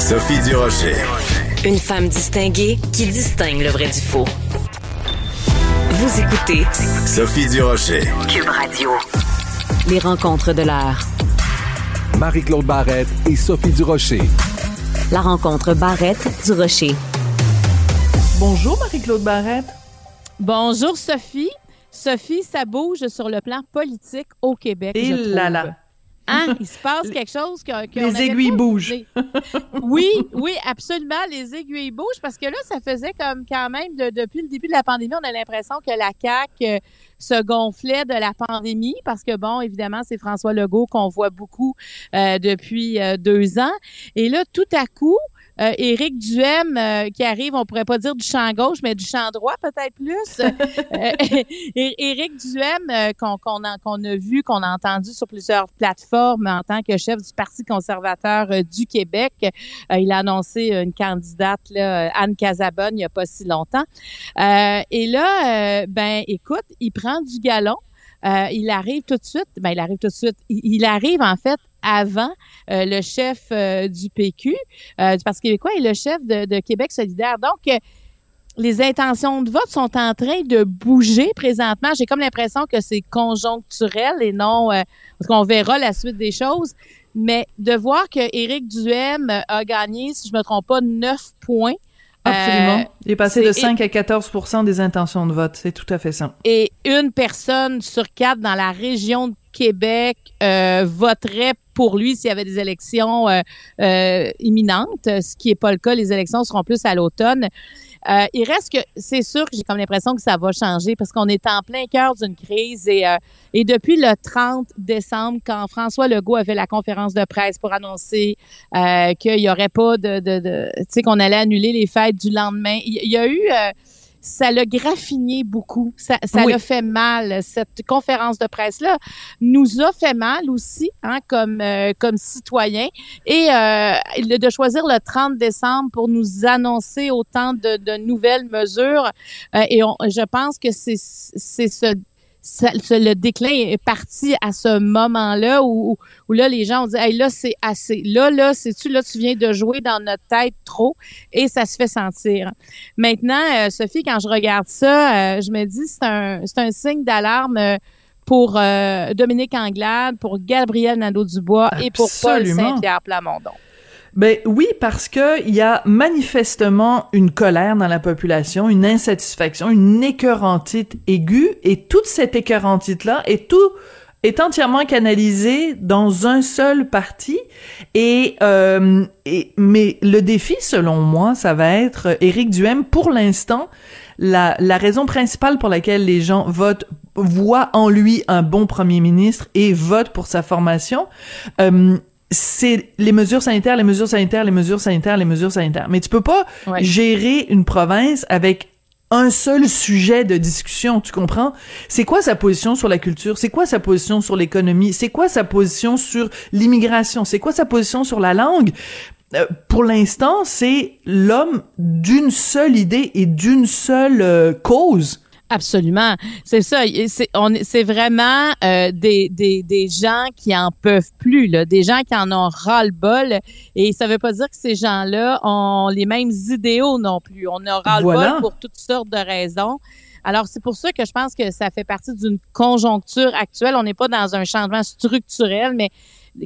Sophie Durocher. Une femme distinguée qui distingue le vrai du faux. Vous écoutez Sophie Durocher. Cube Radio. Les rencontres de l'heure. Marie-Claude Barrette et Sophie Durocher. La rencontre Barrette du Rocher. Bonjour Marie-Claude Barrette. Bonjour Sophie. Sophie, ça bouge sur le plan politique au Québec. Et je là trouve. là. Hein? Il se passe quelque chose que, que Les aiguilles bougent. Oui, oui, absolument. Les aiguilles bougent parce que là, ça faisait comme quand même de- depuis le début de la pandémie, on a l'impression que la CAQ euh, se gonflait de la pandémie parce que bon, évidemment, c'est François Legault qu'on voit beaucoup euh, depuis euh, deux ans. Et là, tout à coup, euh, Éric Duhem euh, qui arrive, on pourrait pas dire du champ gauche, mais du champ droit peut-être plus. Euh, Éric Duhem, euh, qu'on a, vu, qu'on a entendu sur plusieurs plateformes en tant que chef du Parti conservateur du Québec. Il a annoncé une candidate, Anne Casabonne, il n'y a pas si longtemps. Et là, ben, écoute, il prend du galon. Euh, il arrive tout de suite. Ben, il arrive tout de suite. Il, arrive en fait avant euh, le chef euh, du PQ, du Parti québécois, et le chef de, Québec solidaire. Donc, les intentions de vote sont en train de bouger présentement. J'ai comme l'impression que c'est conjoncturel et non parce qu'on verra la suite des choses. Mais de voir que Éric Duhem a gagné, si je me trompe pas, 9 points. Absolument. Euh, Il est passé de c'est- 5 à 14% des intentions de vote. C'est tout à fait ça. et une personne sur quatre dans la région de Québec euh, voterait pour lui s'il y avait des élections euh, imminentes, ce qui n'est pas le cas. Les élections seront plus à l'automne. Euh, il reste que c'est sûr que j'ai comme l'impression que ça va changer parce qu'on est en plein cœur d'une crise et, euh, et depuis le 30 décembre, quand François Legault a fait la conférence de presse pour annoncer euh, qu'il n'y aurait pas de, de, de tu sais, qu'on allait annuler les fêtes du lendemain, il il y a eu euh, ça l'a graffiné beaucoup. Ça, ça Oui. l'a fait mal. Cette conférence de presse-là nous a fait mal aussi, hein, comme, euh, comme citoyens. Et euh, de choisir le 30 décembre pour nous annoncer autant de, de nouvelles mesures. euh, et on, je pense que c'est c'est ce ça- le déclin est parti à ce moment-là où, où- là, les gens ont dit, hey, là, c'est assez. Là, là, c'est-tu, là, tu viens de jouer dans notre tête trop et ça se fait sentir. Maintenant, euh, Sophie, quand je regarde ça, euh, je me dis, c'est un, c'est un signe d'alarme pour euh, Dominique Anglade, pour Gabriel Nadeau-Dubois et pour Paul. Saint-Pierre Plamondon. Ben oui, parce que il y a manifestement une colère dans la population, une insatisfaction, une écœurantite aiguë, et toute cette écœurantite-là est tout est entièrement canalisée dans un seul parti et, euh, et mais le défi selon moi ça va être euh, Éric Duhem pour l'instant la, la raison principale pour laquelle les gens votent voient en lui un bon premier ministre et votent pour sa formation euh, c'est les mesures sanitaires, les mesures sanitaires, les mesures sanitaires, les mesures sanitaires. Mais tu peux pas Ouais. gérer une province avec un seul sujet de discussion, tu comprends? C'est quoi sa position sur la culture? C'est quoi sa position sur l'économie? C'est quoi sa position sur l'immigration? C'est quoi sa position sur la langue? Euh, pour l'instant, c'est l'homme d'une seule idée et d'une seule euh, cause. Absolument. C'est ça. C'est on est- c'est vraiment euh, des, des, des gens qui en peuvent plus, là, des gens qui en ont ras-le-bol. Et ça veut pas dire que ces gens-là ont les mêmes idéaux non plus. On a ras-le-bol Voilà. pour toutes sortes de raisons. Alors, c'est pour ça que je pense que ça fait partie d'une conjoncture actuelle. On n'est pas dans un changement structurel, mais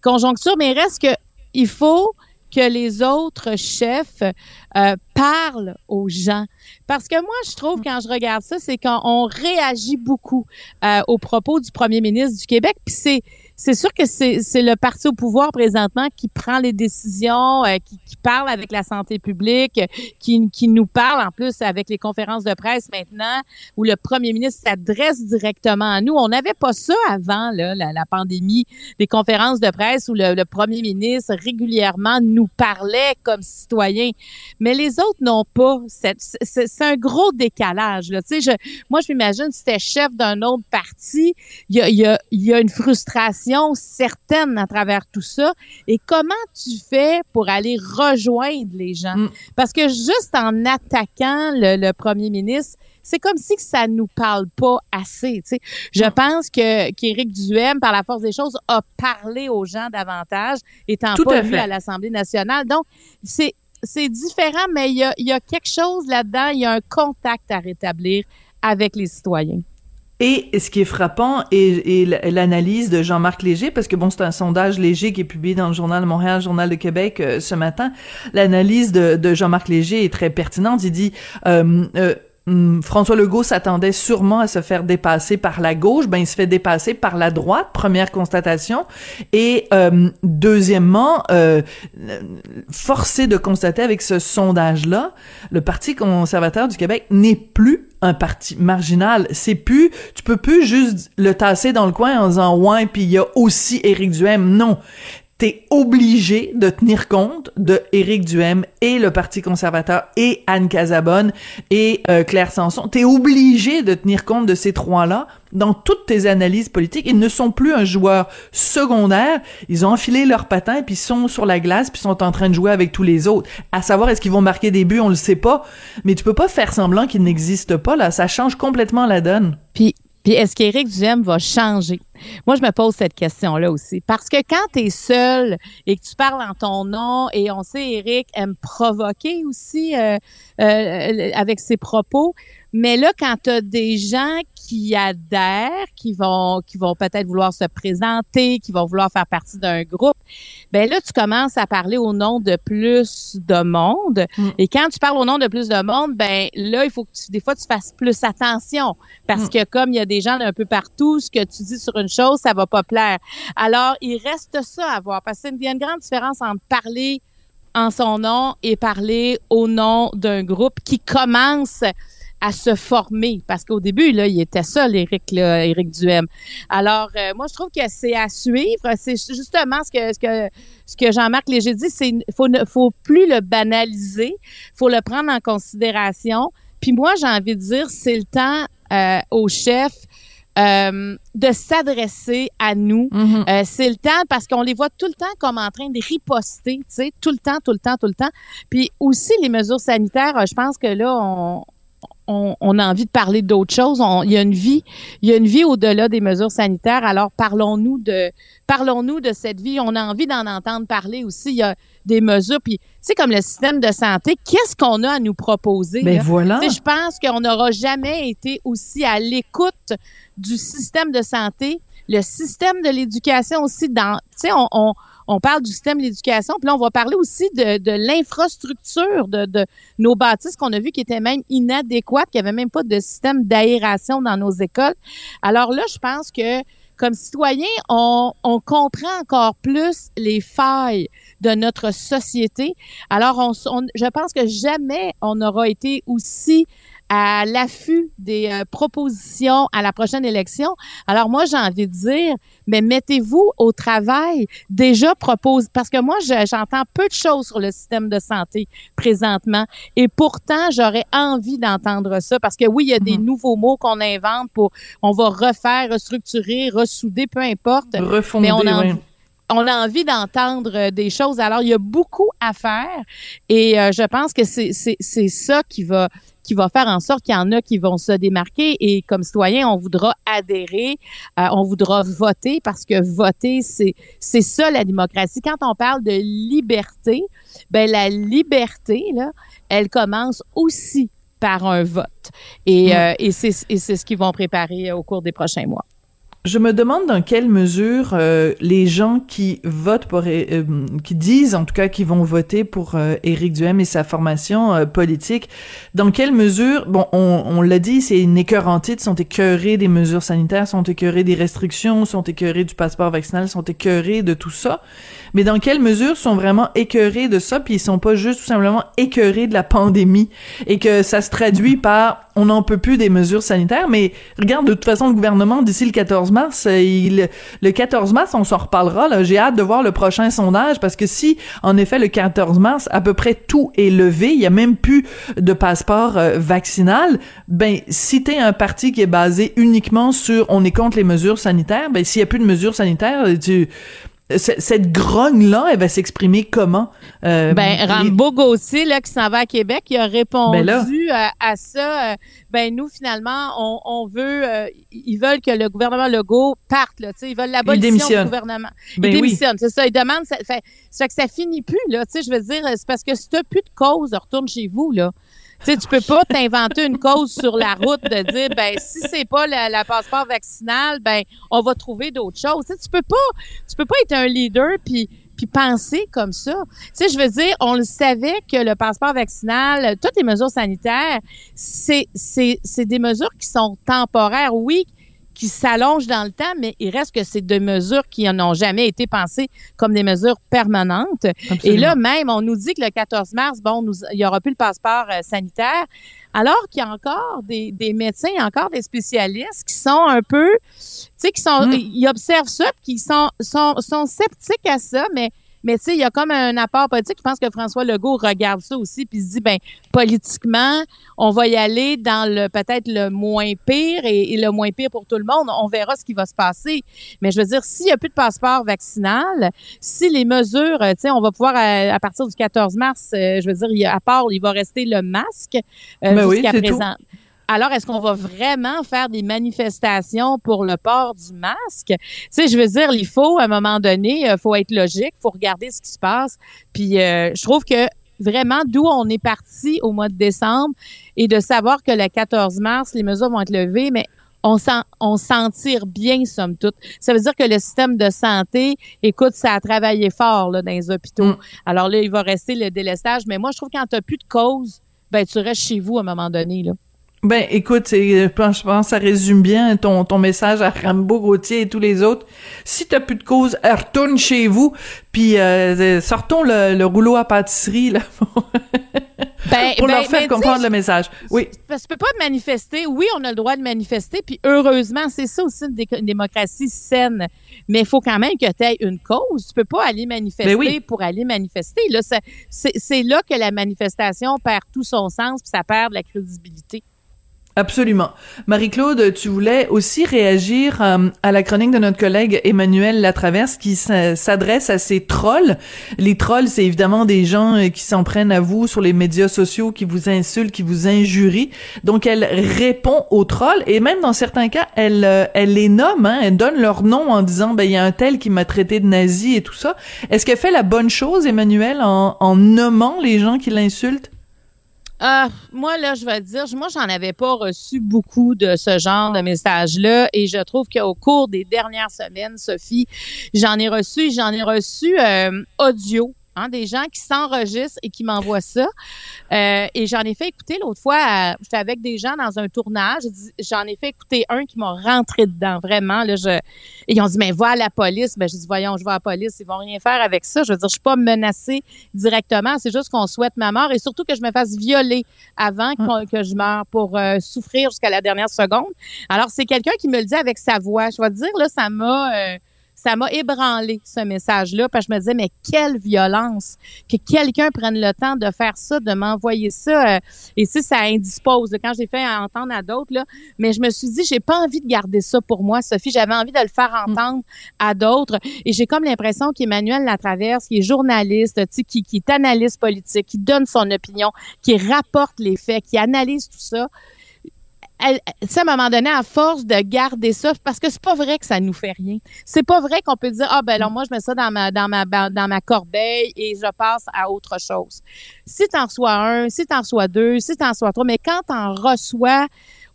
conjoncture, mais il reste que il faut que les autres chefs euh, parlent aux gens. Parce que moi, je trouve, quand je regarde ça, c'est qu'on réagit beaucoup euh, aux propos du premier ministre du Québec. Puis c'est c'est sûr que c'est le parti au pouvoir présentement qui prend les décisions, euh, qui, qui, parle avec la santé publique, qui, qui nous parle en plus avec les conférences de presse maintenant, où le premier ministre s'adresse directement à nous. On n'avait pas ça avant là, la, la, pandémie, des conférences de presse où le, le premier ministre régulièrement nous parlait comme citoyens. Mais les autres n'ont pas. C'est un gros décalage. Là. Tu sais, je, moi, je m'imagine si c'était chef d'un autre parti, il y a, y, a, y a une frustration certaine à travers tout ça. Et comment tu fais pour aller rejoindre les gens? Mm. Parce que juste en attaquant le, premier ministre, c'est comme si ça nous parle pas assez. Tu sais. Je mm. pense que qu'Éric Duhem, par la force des choses, a parlé aux gens davantage, étant pas vu à l'Assemblée nationale. Donc, c'est c'est différent, mais il y a, y a quelque chose là-dedans, il y a un contact à rétablir avec les citoyens. Et ce qui est frappant est, l'analyse de Jean-Marc Léger, parce que bon, c'est un sondage léger qui est publié dans le journal Montréal, journal de Québec euh, ce matin. L'analyse de, de Jean-Marc Léger est très pertinente. Il dit euh, euh, Hum, François Legault s'attendait sûrement à se faire dépasser par la gauche, ben il se fait dépasser par la droite, première constatation. Et euh, deuxièmement, euh, forcé de constater avec ce sondage-là, le Parti conservateur du Québec n'est plus un parti marginal. C'est plus, tu peux plus juste le tasser dans le coin en disant ouais, puis il y a aussi Éric Duhem. Non, t'es obligé de tenir compte de Éric Duhem et le Parti conservateur et Anne Casabonne et euh, Claire Sanson. T'es obligé de tenir compte de ces trois-là dans toutes tes analyses politiques. Ils ne sont plus un joueur secondaire. Ils ont enfilé leurs patins puis sont sur la glace puis sont en train de jouer avec tous les autres. À savoir est-ce qu'ils vont marquer des buts, on le sait pas. Mais tu peux pas faire semblant qu'ils n'existent pas là. Ça change complètement la donne. Puis puis est-ce qu'Éric Duhem va changer? Moi, je me pose cette question-là aussi. Parce que quand tu es seul et que tu parles en ton nom, et on sait, Éric aime provoquer aussi euh, euh, avec ses propos, mais là, quand tu as des gens qui adhèrent, qui vont, qui vont peut-être vouloir se présenter, qui vont vouloir faire partie d'un groupe, ben là, tu commences à parler au nom de plus de monde. Mm. Et quand tu parles au nom de plus de monde, ben là, il faut que tu, des fois, tu fasses plus attention. Parce mm. que comme il y a des gens d'un peu partout, ce que tu dis sur une chose, ça va pas plaire. Alors, il reste ça à voir. Parce qu'il y a une grande différence entre parler en son nom et parler au nom d'un groupe qui commence à se former parce qu'au début là il était seul Éric là, Éric Duhem. Alors euh, moi je trouve que c'est à suivre, c'est justement ce que ce que ce que Jean-Marc Léger dit, c'est faut ne faut plus le banaliser, faut le prendre en considération. Puis moi j'ai envie de dire c'est le temps euh, au chef euh, de s'adresser à nous. Mm-hmm. euh, c'est le temps parce qu'on les voit tout le temps comme en train de riposter, tu sais, tout le temps, tout le temps, tout le temps. Puis aussi les mesures sanitaires, je pense que là, on, on, a envie de parler d'autres choses. il y a une vie, il y a une vie au-delà des mesures sanitaires. Alors parlons-nous de, parlons-nous de cette vie. On a envie d'en entendre parler aussi. Il y a des mesures. Puis, c'est comme le système de santé, qu'est-ce qu'on a à nous proposer? Ben voilà. je pense qu'on n'aura jamais été aussi à l'écoute du système de santé, le système de l'éducation aussi. Dans, tu sais, on on parle du système de l'éducation, puis là, on va parler aussi de, de l'infrastructure de, de, nos bâtisses qu'on a vu qui étaient même inadéquates, qu'il n'y avait même pas de système d'aération dans nos écoles. Alors là, je pense que comme citoyens, on, on, comprend encore plus les failles de notre société. Alors, on, je pense que jamais on n'aura été aussi à l'affût des euh, propositions à la prochaine élection. Alors moi, j'ai envie de dire, mais mettez-vous au travail. Déjà propose, parce que moi, j'entends peu de choses sur le système de santé présentement, et pourtant, j'aurais envie d'entendre ça, parce que oui, il y a des mhm. nouveaux mots qu'on invente pour, on va refaire, restructurer, ressouder, peu importe. Refonder, mais on a envie, on a envie d'entendre euh, des choses. Alors, il y a beaucoup à faire et euh, je pense que c'est ça qui va qui va faire en sorte qu'il y en a qui vont se démarquer et comme citoyen, on voudra adhérer, euh, on voudra voter parce que voter, c'est c'est ça la démocratie. Quand on parle de liberté, ben la liberté là, elle commence aussi par un vote et, euh, et c'est ce qu'ils vont préparer au cours des prochains mois. Je me demande dans quelle mesure euh, les gens qui votent pour, euh, qui disent en tout cas qu'ils vont voter pour euh, Éric Duhem et sa formation euh, politique, dans quelle mesure, bon, on, on l'a dit, c'est une écœurantite, sont écœurés des mesures sanitaires, sont écœurés des restrictions, sont écœurés du passeport vaccinal, sont écœurés de tout ça, mais dans quelle mesure sont vraiment écœurés de ça, puis ils sont pas juste tout simplement écœurés de la pandémie et que ça se traduit par on n'en peut plus des mesures sanitaires, mais regarde, de toute façon, le gouvernement, d'ici le 14 mars, euh, il, le 14 mars, on s'en reparlera, là. J'ai hâte de voir le prochain sondage parce que si, en effet, le 14 mars, à peu près tout est levé, il y a même plus de passeport euh, vaccinal, ben, si t'es un parti qui est basé uniquement sur on est contre les mesures sanitaires, ben, s'il y a plus de mesures sanitaires, tu, cette grogne-là, elle va s'exprimer comment? Euh, Ben, les- Rambo Gauthier, là, qui s'en va à Québec, il a répondu Ben à, à ça. euh, ben, nous, finalement, on, on veut, euh, ils veulent que le gouvernement Legault parte, là, tu sais, ils veulent l'abolition du gouvernement. Ben il oui. démissionne, c'est ça. Il demande, ça fait, ça fait que ça finit plus, là, tu sais, je veux dire, c'est parce que si t'as plus de cause, retourne chez vous, là. Tu sais, tu peux pas t'inventer une cause sur la route de dire, ben, si c'est pas la, passeport vaccinal, ben, on va trouver d'autres choses. Tu tu peux pas, tu peux pas être un leader puis puis penser comme ça. Tu sais, je veux dire, on le savait que le passeport vaccinal, toutes les mesures sanitaires, c'est c'est c'est des mesures qui sont temporaires, oui, qui s'allongent dans le temps, mais il reste que c'est des mesures qui n'ont jamais été pensées comme des mesures permanentes. Et là, même, on nous dit que le 14 mars, bon, nous, il y aura plus le passeport euh, sanitaire, alors qu'il y a encore des, des médecins, il y a encore des spécialistes qui sont un peu, tu sais, qui sont, Mm. ils observent ça, puis qui sont, sont, sont sceptiques à ça, mais mais tu sais, il y a comme un apport politique. Je pense que François Legault regarde ça aussi, puis se dit, ben politiquement, on va y aller dans le peut-être le moins pire et, et le moins pire pour tout le monde. On verra ce qui va se passer. Mais je veux dire, s'il n'y a plus de passeport vaccinal, si les mesures, euh, tu sais, on va pouvoir à, à partir du 14 mars, euh, je veux dire, il à part, il va rester le masque euh, Ben oui, jusqu'à tout. Alors, est-ce qu'on va vraiment faire des manifestations pour le port du masque? Tu sais, je veux dire, il faut, à un moment donné, il faut être logique, faut regarder ce qui se passe. Puis, euh, je trouve que vraiment, d'où on est parti au mois de décembre et de savoir que le 14 mars, les mesures vont être levées, mais on s'en, on s'en tire bien, somme toute. Ça veut dire que le système de santé, écoute, ça a travaillé fort là, dans les hôpitaux. Mm. Alors là, il va rester le délestage. Mais moi, je trouve que quand tu n'as plus de cause, ben, tu restes chez vous à un moment donné. Là. Ben, écoute, c'est- je pense, que ça résume bien ton, ton message à Rambo, Gauthier et tous les autres. Si t'as plus de cause, euh, retourne chez vous, puis euh, sortons le, le rouleau à pâtisserie, là, Ben, pour ben, leur faire mais comprendre le message. Oui. Parce que tu peux pas manifester. Oui, on a le droit de manifester, puis heureusement, c'est ça aussi une, dé- une démocratie saine. Mais il faut quand même que tu aies une cause. Tu peux pas aller manifester Ben oui. pour aller manifester. Là, c'est là que la manifestation perd tout son sens, puis ça perd de la crédibilité. Absolument. Marie-Claude, tu voulais aussi réagir euh, à la chronique de notre collègue Emmanuel Latraverse qui s'adresse à ces trolls. Les trolls, c'est évidemment des gens euh, qui s'en prennent à vous sur les médias sociaux, qui vous insultent, qui vous injurient. Donc, elle répond aux trolls et même dans certains cas, elle, euh, elle les nomme, hein, elle donne leur nom en disant, ben, il y a un tel qui m'a traité de nazi et tout ça. Est-ce qu'elle fait la bonne chose, Emmanuel, en, en nommant les gens qui l'insultent? Ah, moi, là, je vais dire, moi, j'en avais pas reçu beaucoup de ce genre de messages-là et je trouve qu'au cours des dernières semaines, Sophie, j'en ai reçu, j'en ai reçu euh, audio. Hein, des gens qui s'enregistrent et qui m'envoient ça. Euh, et j'en ai fait écouter l'autre fois, j'étais avec des gens dans un tournage, j'en ai fait écouter un qui m'a rentré dedans, vraiment. Là, je, et ils ont dit, mais va à la police. Ben, je dis, voyons, je vais à la police, ils vont rien faire avec ça. Je veux dire, je suis pas menacée directement, c'est juste qu'on souhaite ma mort et surtout que je me fasse violer avant qu'on- que je meure pour euh, souffrir jusqu'à la dernière seconde. Alors, c'est quelqu'un qui me le dit avec sa voix. Je vais te dire, là, ça m'a... euh, ça m'a ébranlé, ce message-là, parce que je me disais, mais quelle violence que quelqu'un prenne le temps de faire ça, de m'envoyer ça. euh, et si ça indispose, quand j'ai fait entendre à d'autres, là, mais je me suis dit, j'ai pas envie de garder ça pour moi, Sophie. J'avais envie de le faire entendre à d'autres. Et j'ai comme l'impression qu'Emmanuel Latraverse, qui est journaliste, qui, qui est analyste politique, qui donne son opinion, qui rapporte les faits, qui analyse tout ça, elle, à un moment donné, à force de garder ça, parce que c'est pas vrai que ça nous fait rien. C'est pas vrai qu'on peut dire, ah, ben, alors, moi, je mets ça dans ma, dans ma, dans ma corbeille et je passe à autre chose. Si t'en reçois un, si t'en reçois deux, si t'en reçois trois, mais quand t'en reçois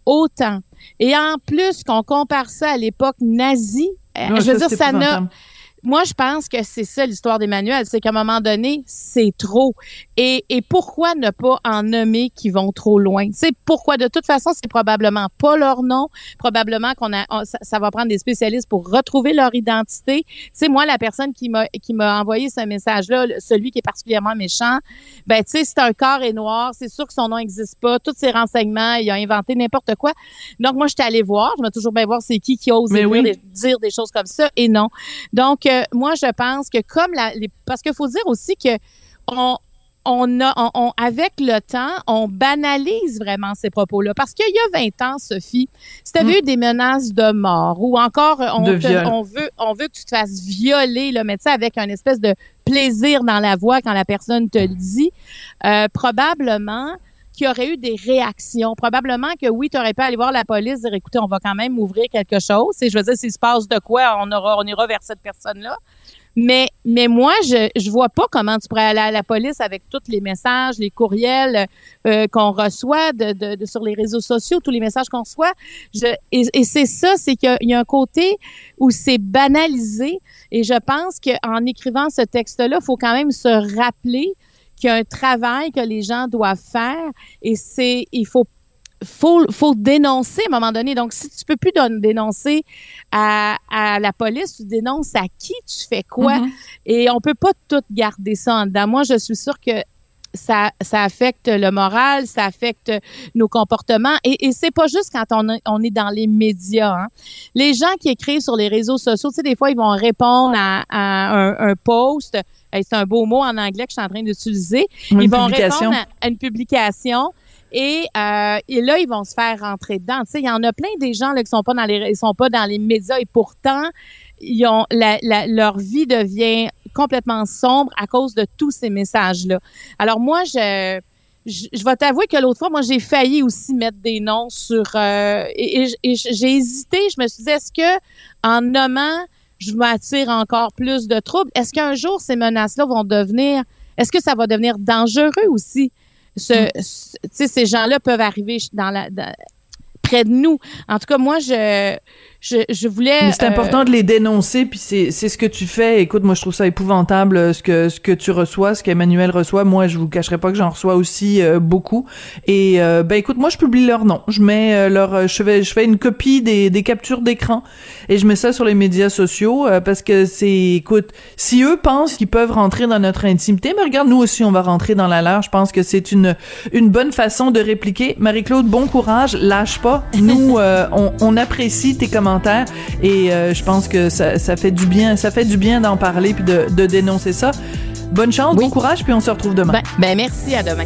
autant, et en plus qu'on compare ça à l'époque nazie, je veux ça, dire, ça n'a. Moi, je pense que c'est ça l'histoire d'Emmanuel, c'est qu'à un moment donné, c'est trop. Et, et pourquoi ne pas en nommer qui vont trop loin? C'est pourquoi, de toute façon, c'est probablement pas leur nom. Probablement qu'on a, on- ça, ça va prendre des spécialistes pour retrouver leur identité. C'est moi, la personne qui m'a, qui m'a envoyé ce message-là, celui qui est particulièrement méchant, ben, tu sais, c'est un corps est noir. C'est sûr que son nom n'existe pas. Tous ses renseignements, il a inventé n'importe quoi. Donc, moi, je suis allée voir. Je vais toujours bien voir c'est qui qui ose des- dire des choses comme ça. Et non. Donc, euh, moi, je pense que comme la, les, parce qu'il faut dire aussi que on, on a, on, on- avec le temps, on banalise vraiment ces propos-là. Parce qu'il y a 20 ans, Sophie, si tu avais eu des menaces de mort ou encore euh, on, te- on veut, on veut que tu te fasses violer, là, mais tu sais, avec un espèce de plaisir dans la voix quand la personne te le dit, euh, probablement qu'il y aurait eu des réactions. Probablement que oui, tu aurais pu aller voir la police, dire écoutez, on va quand même ouvrir quelque chose. Et je veux dire, s'il se passe de quoi, on aura, on ira vers cette personne-là. Mais, mais moi, je, je vois pas comment tu pourrais aller à la police avec tous les messages, les courriels euh, qu'on reçoit de, de, sur les réseaux sociaux, tous les messages qu'on reçoit. Je, et c'est ça, c'est qu'il y a un côté où c'est banalisé. Et je pense qu'en écrivant ce texte-là, il faut quand même se rappeler qu'il y a un travail que les gens doivent faire. Et c'est, il faut faut, faut dénoncer à un moment donné. Donc, si tu peux plus dénoncer à, à la police, tu dénonces à qui, tu fais quoi? Mhm. Et on peut pas tout garder ça en dedans. Moi, je suis sûre que ça, ça affecte le moral, ça affecte nos comportements. Et, et c'est pas juste quand on, est- on est dans les médias. hein. Les gens qui écrivent sur les réseaux sociaux, tu sais, des fois, ils vont répondre à, à un, un post. C'est un beau mot en anglais que je suis en train d'utiliser. Ils vont publication. répondre à, à une publication. Et, euh, et là, ils vont se faire rentrer dedans. Tu sais, il y en a plein des gens là, qui sont pas dans les ils sont pas dans les médias et pourtant ils ont la, la- leur vie devient complètement sombre à cause de tous ces messages-là. Alors moi, je je, je vais t'avouer que l'autre fois, moi, j'ai failli aussi mettre des noms sur euh, et, j'ai hésité. Je me suis dit, est-ce que en nommant, je m'attire encore plus de troubles? Est-ce qu'un jour ces menaces-là vont devenir Est-ce que ça va devenir dangereux aussi? Ce, ce- tu sais, ces gens-là peuvent arriver dans la dans- près de nous. En tout cas, moi, je je, je voulais. Mais c'est euh, important de les dénoncer, puis c'est c'est ce que tu fais. Écoute, moi je trouve ça épouvantable euh, ce que ce que tu reçois, ce qu'Emmanuel reçoit. Moi, je vous cacherai pas que j'en reçois aussi euh, beaucoup. Et euh, ben écoute, moi je publie leur nom, je mets euh, leur, je fais je fais une copie des des captures d'écran et je mets ça sur les médias sociaux euh, parce que c'est, écoute, si eux pensent qu'ils peuvent rentrer dans notre intimité, mais regarde, nous aussi on va rentrer dans la leur. Je pense que c'est une une bonne façon de répliquer. Marie-Claude, bon courage, lâche pas. Nous, euh, on, on apprécie tes commentaires et euh, je pense que ça, ça fait du bien, ça fait du bien d'en parler puis de, de dénoncer ça. Bonne chance, Oui. bon courage, puis on se retrouve demain. Ben, ben merci, à demain.